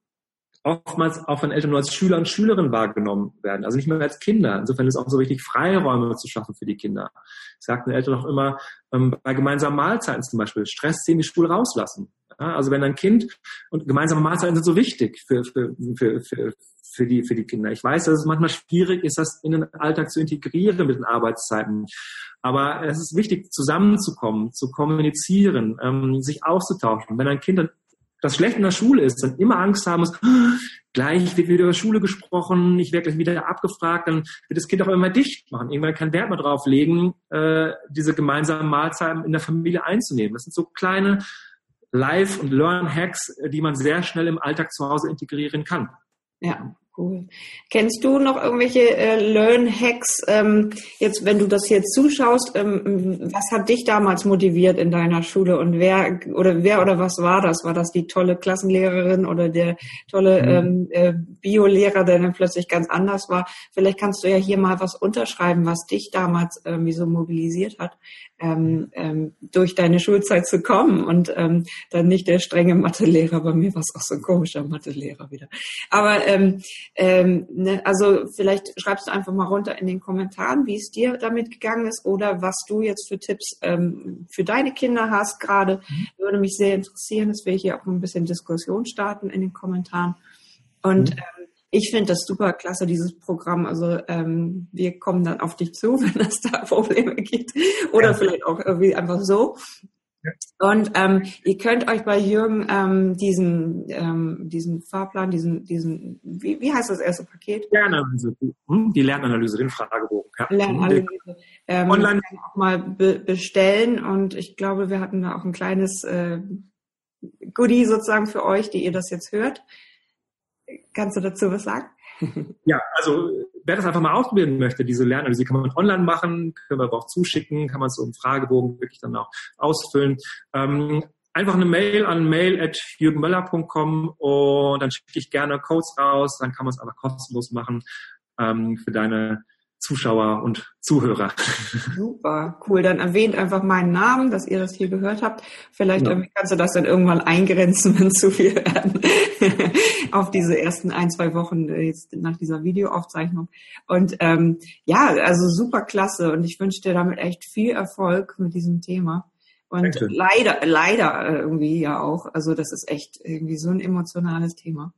oftmals auch von Eltern nur als Schüler und Schülerinnen wahrgenommen werden, also nicht mehr als Kinder. Insofern ist es auch so wichtig, Freiräume zu schaffen für die Kinder. Ich sage den Eltern auch immer, ähm, bei gemeinsamen Mahlzeiten zum Beispiel, Stress ziehen die Schule rauslassen. Ja, also wenn ein Kind, und gemeinsame Mahlzeiten sind so wichtig für, für, für, für, für, die, für die Kinder. Ich weiß, dass es manchmal schwierig ist, das in den Alltag zu integrieren mit den Arbeitszeiten. Aber es ist wichtig, zusammenzukommen, zu kommunizieren, ähm, sich auszutauschen. Wenn ein Kind dann das schlecht in der Schule ist, dann immer Angst haben muss, gleich wird wieder über Schule gesprochen, ich werde gleich wieder abgefragt, dann wird das Kind auch immer dicht machen, irgendwann keinen Wert mehr drauf legen, äh, diese gemeinsamen Mahlzeiten in der Familie einzunehmen. Das sind so kleine Live- und Learn-Hacks, die man sehr schnell im Alltag zu Hause integrieren kann. Ja, Cool. Kennst du noch irgendwelche äh, Learn-Hacks? Ähm, jetzt, wenn du das jetzt zuschaust, ähm, was hat dich damals motiviert in deiner Schule und wer oder wer oder was war das? War das die tolle Klassenlehrerin oder der tolle mhm. ähm, äh, Biolehrer, der dann plötzlich ganz anders war? Vielleicht kannst du ja hier mal was unterschreiben, was dich damals irgendwie so mobilisiert hat ähm, ähm, durch deine Schulzeit zu kommen und ähm, dann nicht der strenge Mathelehrer. Bei mir war es auch so ein komischer Mathelehrer wieder. Aber ähm, ähm, ne, also vielleicht schreibst du einfach mal runter in den Kommentaren, wie es dir damit gegangen ist oder was du jetzt für Tipps ähm, für deine Kinder hast gerade. Mhm. Würde mich sehr interessieren, dass wir hier auch ein bisschen Diskussion starten in den Kommentaren. Und mhm. ähm, ich finde das super klasse, dieses Programm. Also ähm, wir kommen dann auf dich zu, wenn es da Probleme gibt. Oder ja. vielleicht auch irgendwie einfach so. Und ähm, ihr könnt euch bei Jürgen ähm, diesen, ähm, diesen Fahrplan, diesen, diesen, wie, wie heißt das erste Paket? Lernanalyse, hm? die Lernanalyse, den Fragebogen. Ja. Lernanalyse. Ähm, Online. auch mal be bestellen und ich glaube, wir hatten da auch ein kleines äh, Goodie sozusagen für euch, die ihr das jetzt hört. Kannst du dazu was sagen? Ja, also wer das einfach mal ausprobieren möchte, diese Lernanalyse kann man online machen, können wir aber auch zuschicken, kann man so einen Fragebogen wirklich dann auch ausfüllen. Ähm, einfach eine Mail an mail.jürgenmöller.com und dann schicke ich gerne Codes raus, dann kann man es aber kostenlos machen ähm, für deine Zuschauer und Zuhörer. Super, cool. Dann erwähnt einfach meinen Namen, dass ihr das hier gehört habt. Vielleicht ja. kannst du das dann irgendwann eingrenzen, wenn zu viel werden. auf diese ersten ein, zwei Wochen äh, jetzt nach dieser Videoaufzeichnung. Und ähm, ja, also super klasse. Und ich wünsche dir damit echt viel Erfolg mit diesem Thema. Und Danke. leider, leider äh, irgendwie ja auch. Also das ist echt irgendwie so ein emotionales Thema.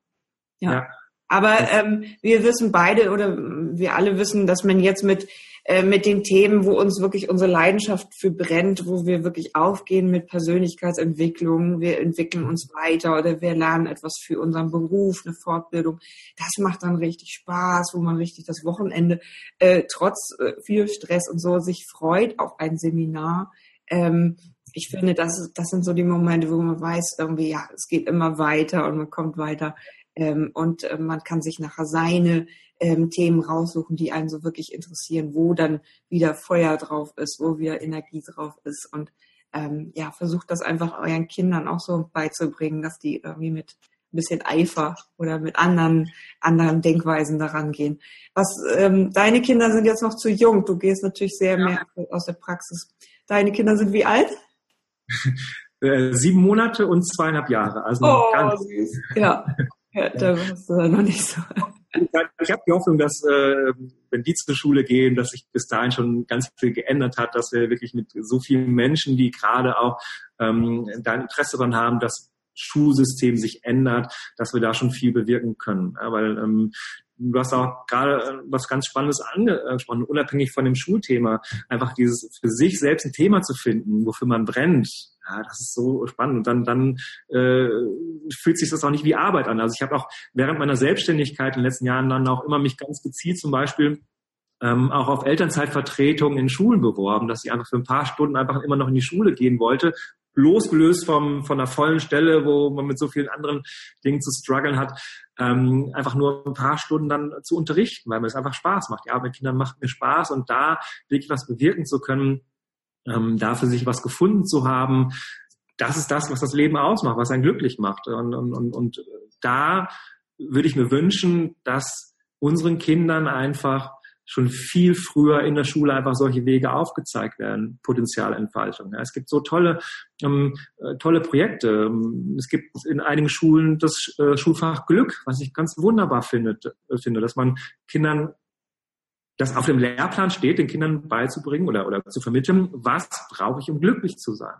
ja. ja. Aber ähm, wir wissen beide oder wir alle wissen, dass man jetzt mit äh, mit den Themen, wo uns wirklich unsere Leidenschaft für brennt, wo wir wirklich aufgehen mit Persönlichkeitsentwicklung, wir entwickeln uns weiter oder wir lernen etwas für unseren Beruf, eine Fortbildung. Das macht dann richtig Spaß, wo man richtig das Wochenende äh, trotz äh, viel Stress und so sich freut auf ein Seminar. Ähm, ich finde, das, das sind so die Momente, wo man weiß, irgendwie, ja, es geht immer weiter und man kommt weiter. Ähm, und äh, man kann sich nachher seine ähm, Themen raussuchen, die einen so wirklich interessieren, wo dann wieder Feuer drauf ist, wo wieder Energie drauf ist. Und ähm, ja, versucht das einfach euren Kindern auch so beizubringen, dass die irgendwie mit ein bisschen Eifer oder mit anderen, anderen Denkweisen daran gehen. Was, ähm, deine Kinder sind jetzt noch zu jung. Du gehst natürlich sehr ja. mehr aus der Praxis. Deine Kinder sind wie alt? Äh, sieben Monate und zweieinhalb Jahre. Also oh, ganz süß. Ja. Ja, da warst du noch nicht so. Ich habe die Hoffnung, dass äh, wenn die zur Schule gehen, dass sich bis dahin schon ganz viel geändert hat, dass wir wirklich mit so vielen Menschen, die gerade auch ähm, da Interesse daran haben, dass Schulsystem sich ändert, dass wir da schon viel bewirken können. Ja, weil ähm, du hast auch gerade äh, was ganz Spannendes angesprochen, unabhängig von dem Schulthema, einfach dieses für sich selbst ein Thema zu finden, wofür man brennt. Ja, das ist so spannend. Und dann, dann äh, fühlt sich das auch nicht wie Arbeit an. Also ich habe auch während meiner Selbstständigkeit in den letzten Jahren dann auch immer mich ganz gezielt zum Beispiel ähm, auch auf Elternzeitvertretungen in Schulen beworben, dass ich einfach für ein paar Stunden einfach immer noch in die Schule gehen wollte, losgelöst vom, von einer vollen Stelle, wo man mit so vielen anderen Dingen zu strugglen hat, ähm, einfach nur ein paar Stunden dann zu unterrichten, weil mir es einfach Spaß macht. Die Arbeit mit Kindern macht mir Spaß und da wirklich was bewirken zu können, ähm, da für sich was gefunden zu haben, das ist das, was das Leben ausmacht, was einen glücklich macht. Und, und, und, und da würde ich mir wünschen, dass unseren Kindern einfach schon viel früher in der Schule einfach solche Wege aufgezeigt werden, Potenzialentfaltung. Ja, es gibt so tolle, ähm, äh, tolle Projekte. Ähm, es gibt in einigen Schulen das äh, Schulfach Glück, was ich ganz wunderbar finde, äh, finde, dass man Kindern das auf dem Lehrplan steht, den Kindern beizubringen oder, oder zu vermitteln, was brauche ich, um glücklich zu sein.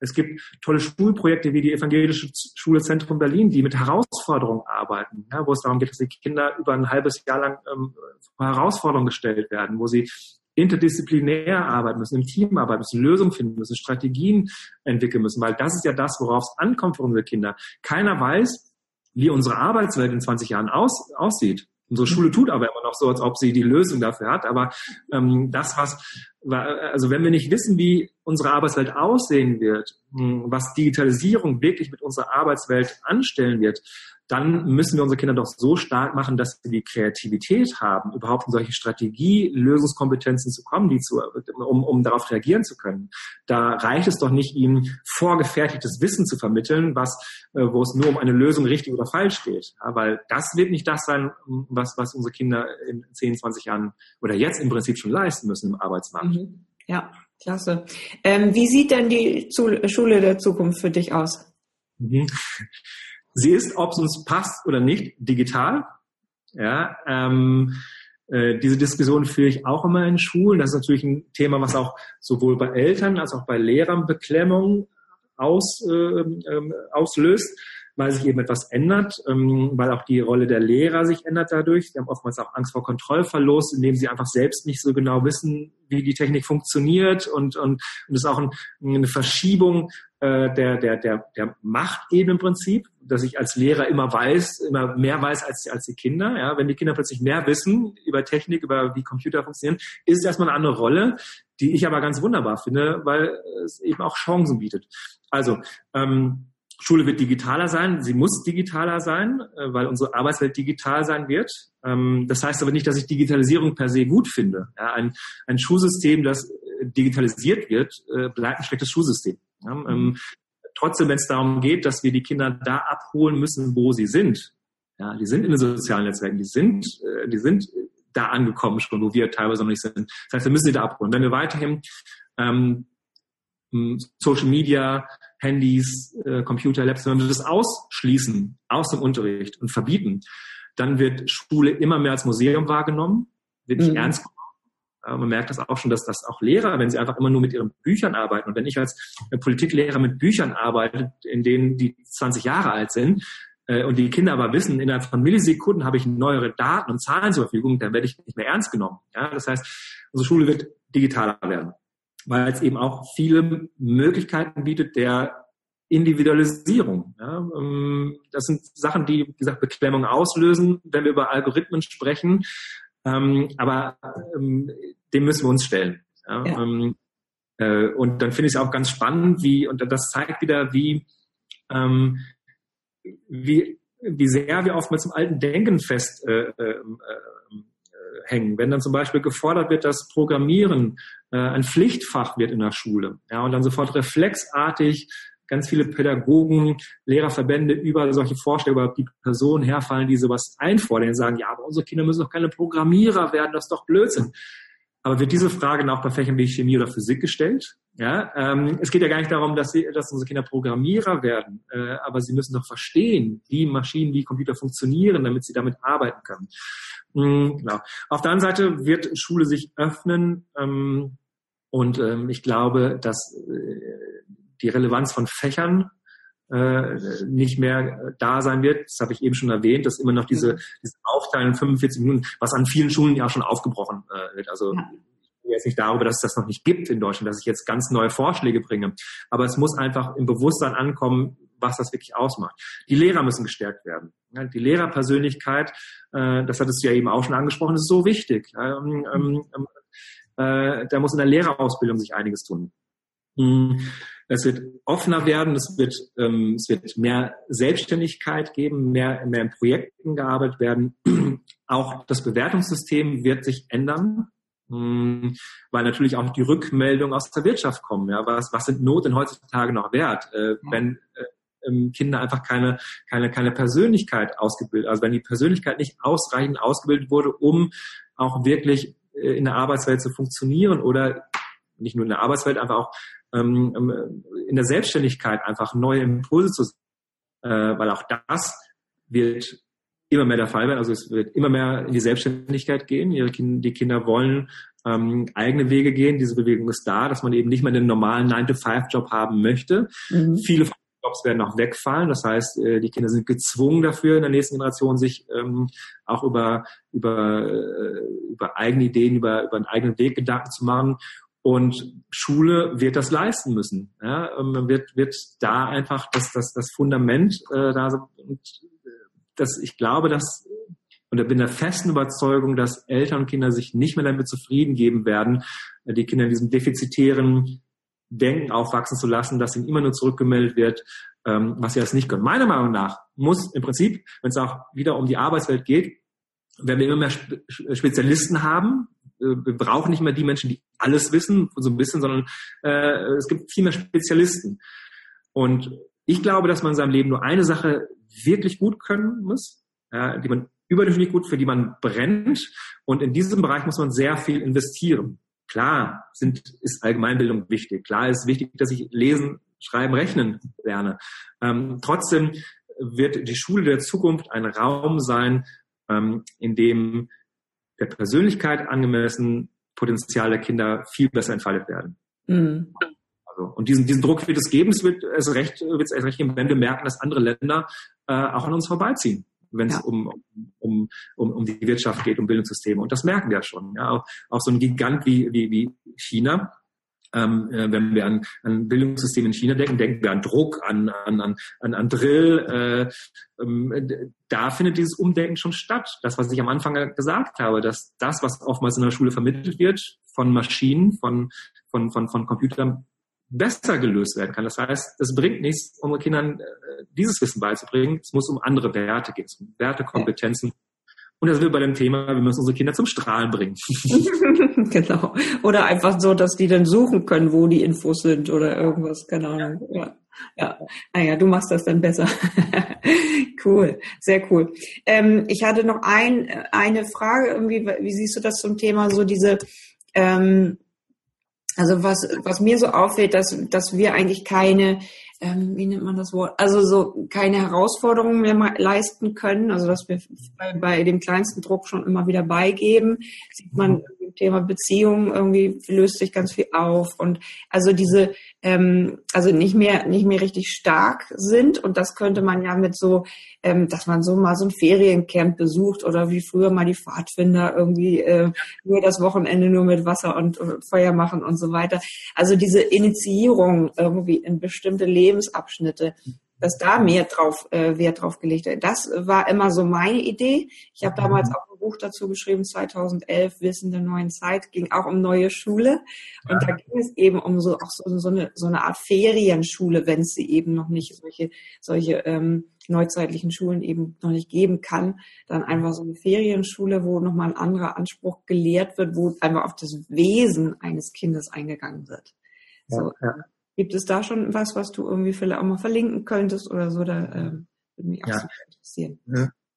Es gibt tolle Schulprojekte wie die Evangelische Schule Zentrum Berlin, die mit Herausforderungen arbeiten, ja, wo es darum geht, dass die Kinder über ein halbes Jahr lang ähm, vor Herausforderungen gestellt werden, wo sie interdisziplinär arbeiten müssen, im Team arbeiten müssen, Lösungen finden müssen, Strategien entwickeln müssen, weil das ist ja das, worauf es ankommt für unsere Kinder. Keiner weiß, wie unsere Arbeitswelt in 20 Jahren aus, aussieht. Unsere Schule tut aber immer noch so, als ob sie die Lösung dafür hat. Aber ähm, das, was, also wenn wir nicht wissen, wie unsere Arbeitswelt aussehen wird, hm, was Digitalisierung wirklich mit unserer Arbeitswelt anstellen wird, dann müssen wir unsere Kinder doch so stark machen, dass sie die Kreativität haben, überhaupt in solche Strategie-Lösungskompetenzen zu kommen, die zu, um, um darauf reagieren zu können. Da reicht es doch nicht, ihnen vorgefertigtes Wissen zu vermitteln, was, äh, wo es nur um eine Lösung richtig oder falsch geht. Ja, weil das wird nicht das sein, was, was unsere Kinder in 10, 20 Jahren oder jetzt im Prinzip schon leisten müssen im Arbeitsmarkt. Mhm. Ja, klasse. Ähm, wie sieht denn die Schule der Zukunft für dich aus? Mhm. Sie ist, ob es uns passt oder nicht, digital. Ja, ähm, äh, diese Diskussion führe ich auch immer in Schulen. Das ist natürlich ein Thema, was auch sowohl bei Eltern als auch bei Lehrern Beklemmung aus, äh, äh, auslöst weil sich eben etwas ändert, ähm, weil auch die Rolle der Lehrer sich ändert dadurch. Sie haben oftmals auch Angst vor Kontrollverlust, indem sie einfach selbst nicht so genau wissen, wie die Technik funktioniert und und, und ist auch ein, eine Verschiebung äh, der der der der Machtebene im Prinzip, dass ich als Lehrer immer weiß, immer mehr weiß als als die Kinder. Ja, wenn die Kinder plötzlich mehr wissen über Technik, über wie Computer funktionieren, ist es erstmal eine andere Rolle, die ich aber ganz wunderbar finde, weil es eben auch Chancen bietet. Also ähm, Schule wird digitaler sein, sie muss digitaler sein, äh, weil unsere Arbeitswelt digital sein wird. Ähm, das heißt aber nicht, dass ich Digitalisierung per se gut finde. ein, ein Schulsystem, das äh, digitalisiert wird, äh, bleibt ein schlechtes Schulsystem. Ähm, trotzdem, wenn es darum geht, dass wir die Kinder da abholen müssen, wo sie sind. Ja, die sind in den sozialen Netzwerken, die sind, die sind da angekommen schon, wo wir teilweise noch nicht sind. Das heißt, wir müssen sie da abholen. Wenn wir weiterhin ähm, Social Media Handys, äh, Computer, Labs, wenn wir das ausschließen aus dem Unterricht und verbieten, dann wird Schule immer mehr als Museum wahrgenommen, wird nicht mhm. ernst genommen. Äh, man merkt das auch schon, dass das auch Lehrer, wenn sie einfach immer nur mit ihren Büchern arbeiten und wenn ich als Politiklehrer mit Büchern arbeite, in denen die 20 Jahre alt sind, äh, und die Kinder aber wissen, innerhalb von Millisekunden habe ich neuere Daten und Zahlen zur Verfügung, dann werde ich nicht mehr ernst genommen. Ja, das heißt, unsere Schule wird digitaler werden weil es eben auch viele Möglichkeiten bietet der Individualisierung. Ja, ähm, das sind Sachen, die, wie gesagt, Beklemmung auslösen, wenn wir über Algorithmen sprechen. Ähm, aber ähm, dem müssen wir uns stellen. Ja, ja. Äh, und dann finde ich es auch ganz spannend, wie, und das zeigt wieder, wie, wie, wie sehr wir oftmals im alten Denken fest äh, äh, hängen. Wenn dann zum Beispiel gefordert wird, dass Programmieren äh, ein Pflichtfach wird in der Schule, ja, und dann sofort reflexartig ganz viele Pädagogen, Lehrerverbände über solche Vorstellungen, über die Personen herfallen, die sowas einfordern und sagen, ja, aber unsere Kinder müssen doch keine Programmierer werden, das ist doch Blödsinn. Aber wird diese Frage auch bei Fächern wie Chemie oder Physik gestellt? Ja, ähm, es geht ja gar nicht darum, dass, sie, dass unsere Kinder Programmierer werden, äh, aber sie müssen doch verstehen, wie Maschinen, wie Computer funktionieren, damit sie damit arbeiten können. Mhm, genau. Auf der anderen Seite wird Schule sich öffnen ähm, und ähm, ich glaube, dass äh, die Relevanz von Fächern äh, nicht mehr da sein wird. Das habe ich eben schon erwähnt, dass immer noch diese, diese Aufteilung 45 Minuten, was an vielen Schulen ja schon aufgebrochen äh, wird. Also ja. ich jetzt nicht darüber, dass es das noch nicht gibt in Deutschland, dass ich jetzt ganz neue Vorschläge bringe. Aber es muss einfach im Bewusstsein ankommen, was das wirklich ausmacht. Die Lehrer müssen gestärkt werden. Die Lehrerpersönlichkeit, äh, das hattest du ja eben auch schon angesprochen, ist so wichtig. Äh, da muss in der Lehrerausbildung sich einiges tun. Hm. Es wird offener werden, es wird, ähm, es wird mehr Selbstständigkeit geben, mehr, mehr in Projekten gearbeitet werden. Auch das Bewertungssystem wird sich ändern, mh, hm, weil natürlich auch die Rückmeldungen aus der Wirtschaft kommen. Ja, was, was sind Noten heutzutage noch wert, äh, wenn äh, ähm, Kinder einfach keine, keine, keine Persönlichkeit ausgebildet, also wenn die Persönlichkeit nicht ausreichend ausgebildet wurde, um auch wirklich in der Arbeitswelt zu funktionieren oder nicht nur in der Arbeitswelt, einfach auch ähm, ähm, in der Selbstständigkeit einfach neue Impulse zu äh, weil auch das wird immer mehr der Fall werden. Also es wird immer mehr in die Selbstständigkeit gehen. Die Kinder wollen ähm, eigene Wege gehen. Diese Bewegung ist da, dass man eben nicht mehr einen normalen 9-to-5-Job haben möchte. Mhm. Viele Jobs werden auch wegfallen. Das heißt, äh, die Kinder sind gezwungen dafür, in der nächsten Generation sich ähm, auch über, über, äh, über eigene Ideen, über, über einen eigenen Weg Gedanken zu machen. Und Schule wird das leisten müssen. Ja, ähm, wird, wird da einfach das, das, das Fundament äh, da und äh, das, ich glaube, dass und ich bin der festen Überzeugung, dass Eltern und Kinder sich nicht mehr damit zufrieden geben werden, die Kinder in diesem defizitären Denken aufwachsen zu lassen, dass ihnen immer nur zurückgemeldet wird, ähm, was sie das nicht können. Meiner Meinung nach muss im Prinzip, wenn es auch wieder um die Arbeitswelt geht, wenn wir immer mehr Spezialisten haben, äh, wir brauchen nicht mehr die Menschen, die alles wissen, so ein bisschen, sondern äh, es gibt viel mehr Spezialisten. Und ich glaube, dass man in seinem Leben nur eine Sache wirklich gut können muss, ja, die man überdurchschnittlich gut, für die man brennt. Und in diesem Bereich muss man sehr viel investieren. Klar sind, ist Allgemeinbildung wichtig. Klar ist wichtig, dass ich lesen, schreiben, rechnen lerne. Ähm, trotzdem wird die Schule der Zukunft ein Raum sein, ähm, in dem der Persönlichkeit angemessen Potenzial der Kinder viel besser entfaltet werden. Mhm. Also, und diesen, diesen Druck wird es geben, es wird es recht, wird es recht geben, wenn wir merken, dass andere Länder äh, auch an uns vorbeiziehen, wenn es ja. um, um, um, um die Wirtschaft geht, um Bildungssysteme. Und das merken wir ja schon. Ja? Auch, auch so ein Gigant wie, wie, wie China, ähm, äh, wenn wir an, an Bildungssysteme in China denken, denken wir an Druck, an, an, an, an Drill. Äh, ähm, da findet dieses Umdenken schon statt. Das, was ich am Anfang gesagt habe, dass das, was oftmals in der Schule vermittelt wird, von Maschinen, von, von, von, von Computern, besser gelöst werden kann. Das heißt, es bringt nichts, um Kindern äh, dieses Wissen beizubringen. Es muss um andere Werte gehen, um Werte, Kompetenzen, und das wird bei dem Thema, wir müssen unsere Kinder zum Strahlen bringen. genau. Oder einfach so, dass die dann suchen können, wo die Infos sind oder irgendwas, keine Ahnung. Ja. Ja, naja, du machst das dann besser. cool, sehr cool. Ähm, ich hatte noch ein, eine Frage, irgendwie, wie siehst du das zum Thema, so diese, ähm, also was, was mir so auffällt, dass, dass wir eigentlich keine ähm, wie nennt man das Wort, also so keine Herausforderungen mehr leisten können, also dass wir bei, bei dem kleinsten Druck schon immer wieder beigeben, sieht man mhm. Thema Beziehungen irgendwie löst sich ganz viel auf und also diese ähm, also nicht mehr nicht mehr richtig stark sind und das könnte man ja mit so ähm, dass man so mal so ein Feriencamp besucht oder wie früher mal die Pfadfinder irgendwie äh, nur das Wochenende nur mit Wasser und äh, Feuer machen und so weiter also diese Initiierung irgendwie in bestimmte Lebensabschnitte dass da mehr drauf äh, Wert drauf gelegt wird. Das war immer so meine Idee. Ich habe damals auch ein Buch dazu geschrieben, 2011, Wissen der neuen Zeit, ging auch um neue Schule. Und ja. da ging es eben um so auch so, so, eine, so eine Art Ferienschule, wenn es sie eben noch nicht solche, solche ähm, neuzeitlichen Schulen eben noch nicht geben kann. Dann einfach so eine Ferienschule, wo nochmal ein anderer Anspruch gelehrt wird, wo einfach auf das Wesen eines Kindes eingegangen wird. So, ja. Gibt es da schon was, was du irgendwie vielleicht auch mal verlinken könntest oder so? Da äh, würde mich auch ja. interessieren.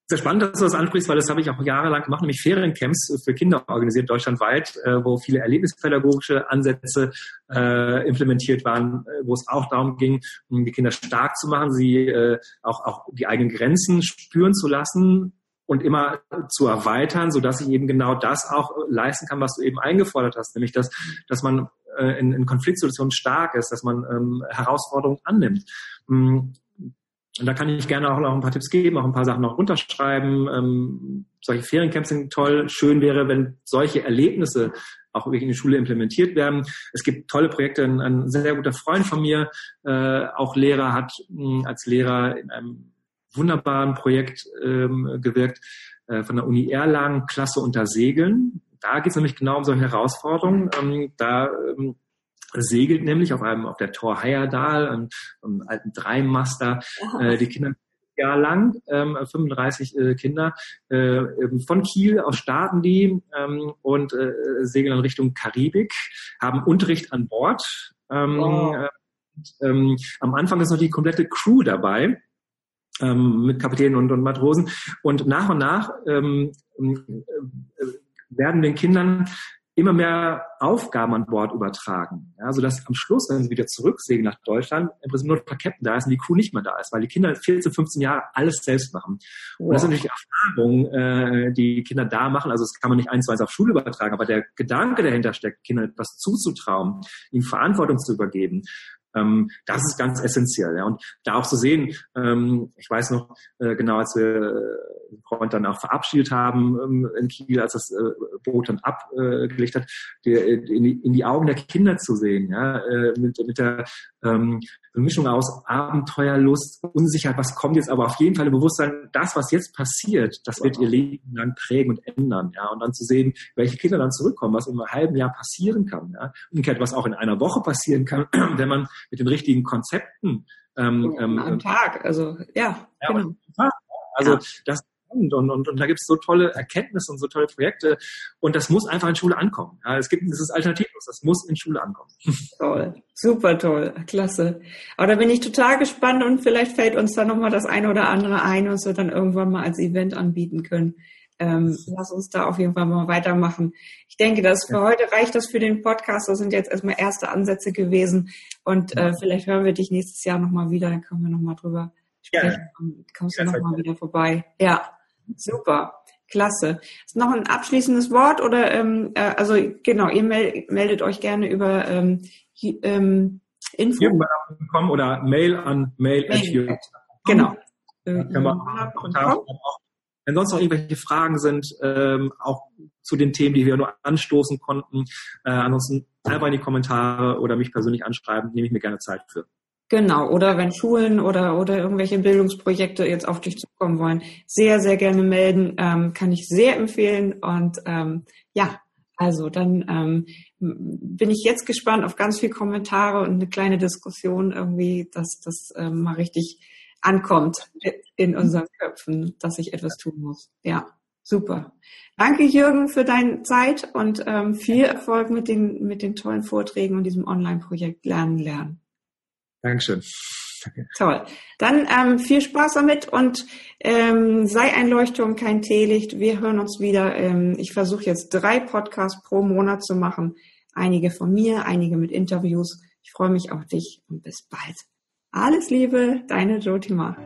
Sehr spannend, dass du das ansprichst, weil das habe ich auch jahrelang gemacht, nämlich Feriencamps für Kinder organisiert deutschlandweit, äh, wo viele erlebnispädagogische Ansätze äh, implementiert waren, äh, wo es auch darum ging, um die Kinder stark zu machen, sie äh, auch, auch die eigenen Grenzen spüren zu lassen und immer zu erweitern, so dass ich eben genau das auch leisten kann, was du eben eingefordert hast, nämlich dass, dass man äh, in, in Konfliktsituationen stark ist, dass man ähm, Herausforderungen annimmt. Und da kann ich gerne auch noch ein paar Tipps geben, auch ein paar Sachen noch runterschreiben. Ähm, solche Feriencamps sind toll. Schön wäre, wenn solche Erlebnisse auch wirklich in die Schule implementiert werden. Es gibt tolle Projekte. Ein, ein sehr guter Freund von mir, äh, auch Lehrer, hat mh, mm, als Lehrer in einem wunderbaren Projekt ähm, gewirkt äh, von der Uni Erlangen, Klasse unter Segeln da geht es nämlich genau um solche Herausforderungen. Ähm, da ähm, segelt nämlich auf einem auf der Tor Heyerdahl, einem, einem alten Dreimaster, äh, die Kinder Jahr lang, ähm, 35 äh, Kinder äh, von Kiel aus starten die ähm, und äh, segeln in Richtung Karibik, haben Unterricht an Bord. Ähm, oh. äh, ähm, am Anfang ist noch die komplette Crew dabei ähm, mit Kapitänen und, und Matrosen und nach und nach ähm, äh, werden den Kindern immer mehr Aufgaben an Bord übertragen. Ja, sodass am Schluss, wenn sie wieder zurücksegeln nach Deutschland, im Prinzip nur der Captain da ist und die Crew nicht mehr da ist, weil die Kinder 14, 15 Jahre alles selbst machen. Wow. Und das ist natürlich Erfahrung, äh, die Kinder da machen. Also das kann man nicht eins zu eins auf Schule übertragen, aber der Gedanke dahinter steckt, Kindern etwas zuzutrauen, ihnen Verantwortung zu übergeben, ähm, das ist ganz essentiell. Ja. Und da auch zu sehen, ähm, ich weiß noch äh, genau, als wir äh, Freund dann auch verabschiedet haben ähm, in Kiel, als das äh, Boot dann abgelegt hat, die, in, die, in die Augen der Kinder zu sehen, ja, äh, mit, mit der ähm, eine Mischung aus Abenteuerlust, Unsicherheit, was kommt jetzt, aber auf jeden Fall im Bewusstsein, das, was jetzt passiert, das wird ihr Leben lang prägen und ändern, ja, und dann zu sehen, welche Kinder dann zurückkommen, was in einem halben Jahr passieren kann, ja, umgekehrt, was auch in einer Woche passieren kann, wenn man mit den richtigen Konzepten ähm, ähm, am Tag, also ja, ja genau. Also ja. das und, und, und, und da gibt es so tolle Erkenntnisse und so tolle Projekte und das muss einfach in Schule ankommen. Ja, es gibt dieses alternativlos, das muss in Schule ankommen. Toll, super toll, klasse. Aber da bin ich total gespannt und vielleicht fällt uns da nochmal das eine oder andere ein, was wir dann irgendwann mal als Event anbieten können. Ähm, lass uns da auf jeden Fall mal weitermachen. Ich denke, dass für ja. heute reicht das für den Podcast. Das sind jetzt erstmal erste Ansätze gewesen und äh, vielleicht hören wir dich nächstes Jahr nochmal wieder, dann können wir nochmal drüber sprechen. Ja. Kommst du nochmal wieder vorbei. Ja. Super. Klasse. Ist noch ein abschließendes Wort oder ähm, äh, also genau, ihr meldet euch gerne über ähm, ähm, Info. Kommen oder Mail an mail. mail. Genau. Äh, können wir wenn sonst noch irgendwelche Fragen sind, ähm, auch zu den Themen, die wir nur anstoßen konnten, äh, ansonsten einfach in die Kommentare oder mich persönlich anschreiben, nehme ich mir gerne Zeit für. Genau, oder wenn Schulen oder, oder irgendwelche Bildungsprojekte jetzt auf dich zukommen wollen, sehr, sehr gerne melden, ähm, kann ich sehr empfehlen. Und ähm, ja, also dann ähm, bin ich jetzt gespannt auf ganz viele Kommentare und eine kleine Diskussion irgendwie, dass das ähm, mal richtig ankommt in unseren Köpfen, dass ich etwas tun muss. Ja, super. Danke Jürgen für deine Zeit und ähm, viel Erfolg mit den, mit den tollen Vorträgen und diesem Online-Projekt Lernen, Lernen. Dankeschön. Danke. Toll. Dann ähm, viel Spaß damit und ähm, sei ein Leuchtturm, kein Teelicht. Wir hören uns wieder. Ähm, ich versuche jetzt drei Podcasts pro Monat zu machen. Einige von mir, einige mit Interviews. Ich freue mich auf dich und bis bald. Alles Liebe, deine Jotima.